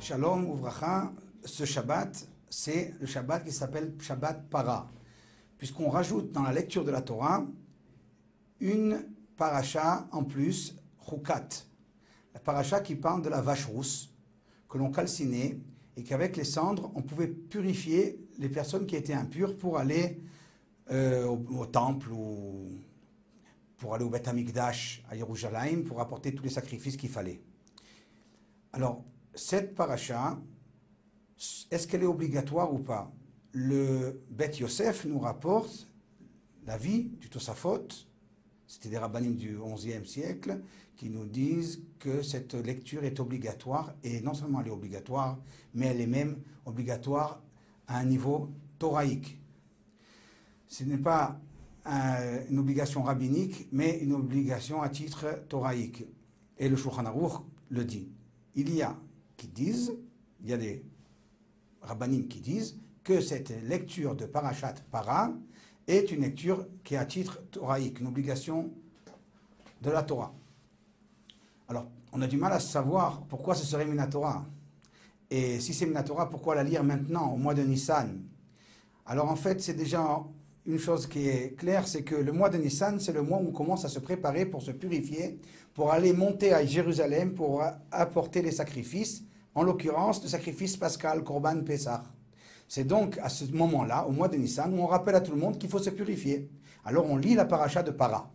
Shalom Uvracha, ce Shabbat, c'est le Shabbat qui s'appelle Shabbat Para, puisqu'on rajoute dans la lecture de la Torah une paracha en plus, Chukat, la paracha qui parle de la vache rousse que l'on calcinait et qu'avec les cendres, on pouvait purifier les personnes qui étaient impures pour aller euh, au, temple ou pour aller au Beth Amikdash à Jérusalem pour apporter tous les sacrifices qu'il fallait. Alors, cette paracha, est-ce qu'elle est obligatoire ou pas? Le Beth Yosef nous rapporte la vie du Tosafot, c'était des rabbinim du XIe siècle, qui nous disent que cette lecture est obligatoire, et non seulement elle est obligatoire, mais elle est même obligatoire à un niveau thoraïque. Ce n'est pas une obligation rabbinique, mais une obligation à titre thoraïque. Et le Shulchan Aruch le dit. Il y a qui disent, il y a des rabbinim qui disent que cette lecture de Parashat Para est une lecture qui est à titre thoraïque, une obligation de la Torah. Alors, on a du mal à savoir pourquoi ce serait Minatora. Et si c'est Minatora, pourquoi la lire maintenant, au mois de Nissan? Alors en fait, c'est déjà une chose qui est claire, c'est que le mois de Nissan, c'est le mois où on commence à se préparer pour se purifier, pour aller monter à Jérusalem, pour apporter les sacrifices, en l'occurrence le sacrifice pascal, Korban Pessah. C'est donc à ce moment-là, au mois de Nissan, où on rappelle à tout le monde qu'il faut se purifier. Alors on lit la paracha de Para,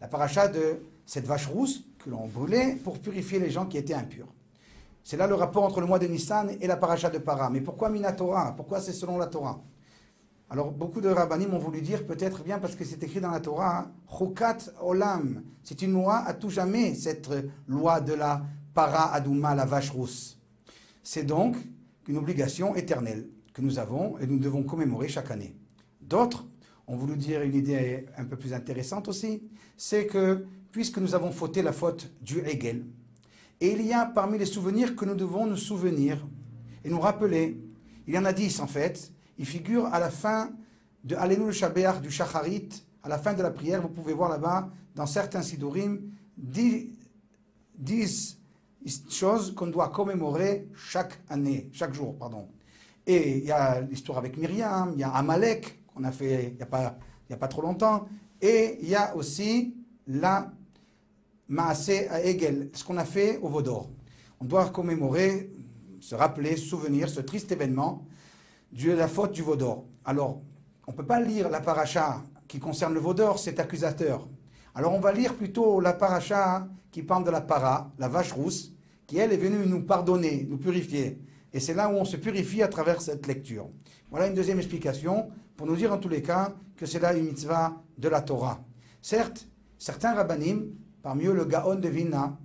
la paracha de cette vache rousse que l'on brûlait pour purifier les gens qui étaient impurs. C'est là le rapport entre le mois de Nissan et la paracha de Para. Mais pourquoi Minatora Pourquoi c'est selon la Torah? Alors beaucoup de rabbinim ont voulu dire peut-être bien parce que c'est écrit dans la Torah, Chokat Olam. C'est une loi à tout jamais, cette loi de la Para Adouma, la vache rousse. C'est donc une obligation éternelle que nous avons et nous devons commémorer chaque année. D'autres ont voulu dire une idée un peu plus intéressante aussi, c'est que puisque nous avons fauté la faute du Hegel, et il y a parmi les souvenirs que nous devons nous souvenir et nous rappeler, il y en a dix en fait, ils figurent à la fin de Alenu le du Shacharit, à la fin de la prière, vous pouvez voir là-bas, dans certains Sidurim, dix, dix choses qu'on doit commémorer chaque année, chaque jour, pardon. Et il y a l'histoire avec Myriam, il y a Amalek, qu'on a fait il n'y a, pas, a pas trop longtemps, et il y a aussi la Maasé à Hegel, ce qu'on a fait au Vaudor. On doit commémorer, se rappeler, souvenir ce triste événement de la faute du Vaudor. Alors, on ne peut pas lire la paracha qui concerne le Vaudor, c'est accusateur. Alors on va lire plutôt la paracha qui parle de la para, la vache rousse, qui elle est venue nous pardonner, nous purifier. Et c'est là où on se purifie à travers cette lecture. Voilà une deuxième explication pour nous dire en tous les cas que c'est là une mitzvah de la Torah. Certes, certains rabbinim, parmi eux le Gaon de Vilna,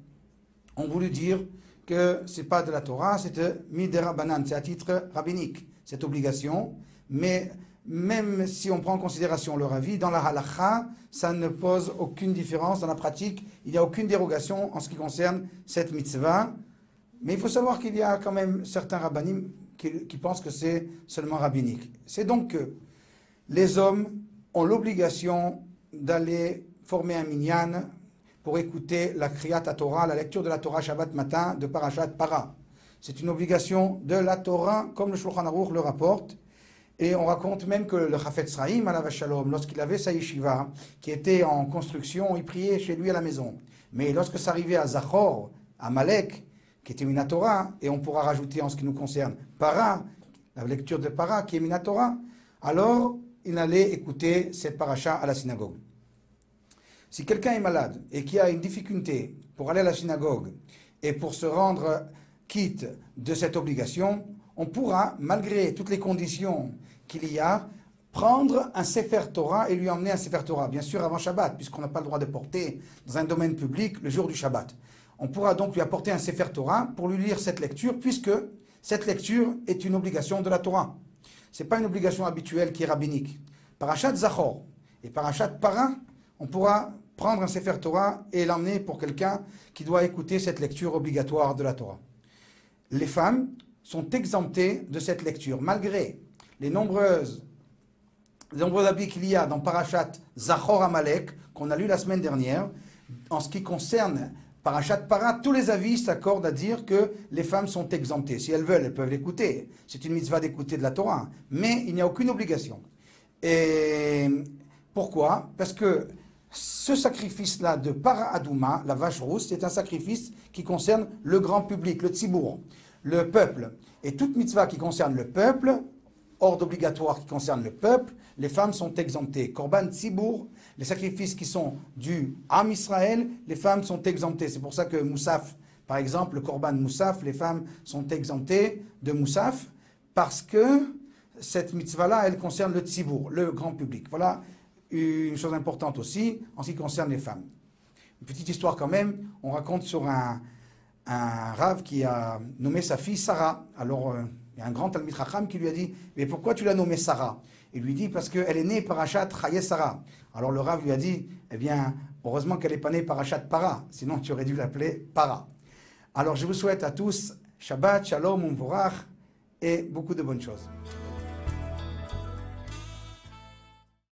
ont voulu dire que ce n'est pas de la Torah, c'est de Midera c'est à titre rabbinique, cette obligation. Mais même si on prend en considération leur avis, dans la halakha, ça ne pose aucune différence. Dans la pratique, il n'y a aucune dérogation en ce qui concerne cette mitzvah. Mais il faut savoir qu'il y a quand même certains rabbinim qui, pensent que c'est seulement rabbinique. C'est donc que les hommes ont l'obligation d'aller former un minyan pour écouter la Kriyat Torah, la lecture de la Torah Shabbat matin de Parashat Para. C'est une obligation de la Torah, comme le Shulchan Aruch le rapporte. Et on raconte même que le Chafetz Sraïm, à la Shalom, lorsqu'il avait sa yeshiva, qui était en construction, il priait chez lui à la maison. Mais lorsque ça arrivait à Zachor, à Malek, qui était Minatora, et on pourra rajouter en ce qui nous concerne Para, la lecture de Para, qui est Minatora, alors il allait écouter cette paracha à la synagogue. Si quelqu'un est malade et qui a une difficulté pour aller à la synagogue et pour se rendre quitte de cette obligation, on pourra, malgré toutes les conditions qu'il y a, prendre un Sefer Torah et lui emmener un Sefer Torah, bien sûr avant Shabbat, puisqu'on n'a pas le droit de porter dans un domaine public le jour du Shabbat. On pourra donc lui apporter un Sefer Torah pour lui lire cette lecture, puisque cette lecture est une obligation de la Torah. Ce n'est pas une obligation habituelle qui est rabbinique. Parashat Zachor et Parashat Para, on pourra prendre un Sefer Torah et l'emmener pour quelqu'un qui doit écouter cette lecture obligatoire de la Torah. Les femmes sont exemptés de cette lecture, malgré les nombreuses les nombreux habits qu'il y a dans Parashat Zachor Amalek, qu'on a lu la semaine dernière, en ce qui concerne Parachat Para, tous les avis s'accordent à dire que les femmes sont exemptées. Si elles veulent, elles peuvent l'écouter. C'est une mitzvah d'écouter de la Torah. Mais il n'y a aucune obligation. Et pourquoi? Parce que ce sacrifice-là de Para Adouma, la vache rousse, c'est un sacrifice qui concerne le grand public, le tzibour, le peuple. Et toute mitzvah qui concerne le peuple, ordre obligatoire qui concerne le peuple, les femmes sont exemptées. Korban tzibour, les sacrifices qui sont dus à Israël, les femmes sont exemptées. C'est pour ça que Moussaf, par exemple, le Korban Moussaf, les femmes sont exemptées de Moussaf, parce que cette mitzvah-là, elle concerne le tzibour, le grand public. Voilà une chose importante aussi en ce qui concerne les femmes. Une petite histoire quand même, on raconte sur un, un rave qui a nommé sa fille Sarah. Alors, euh, il y a un grand Talmid Racham qui lui a dit Mais pourquoi tu l'as nommée Sarah? Il lui dit Parce qu'elle est née par Achat Sarah. Alors le Rav lui a dit Eh bien, heureusement qu'elle n'est pas née par Achat Para, sinon tu aurais dû l'appeler Para. Alors je vous souhaite à tous Shabbat, Shalom, Umvorach et beaucoup de bonnes choses.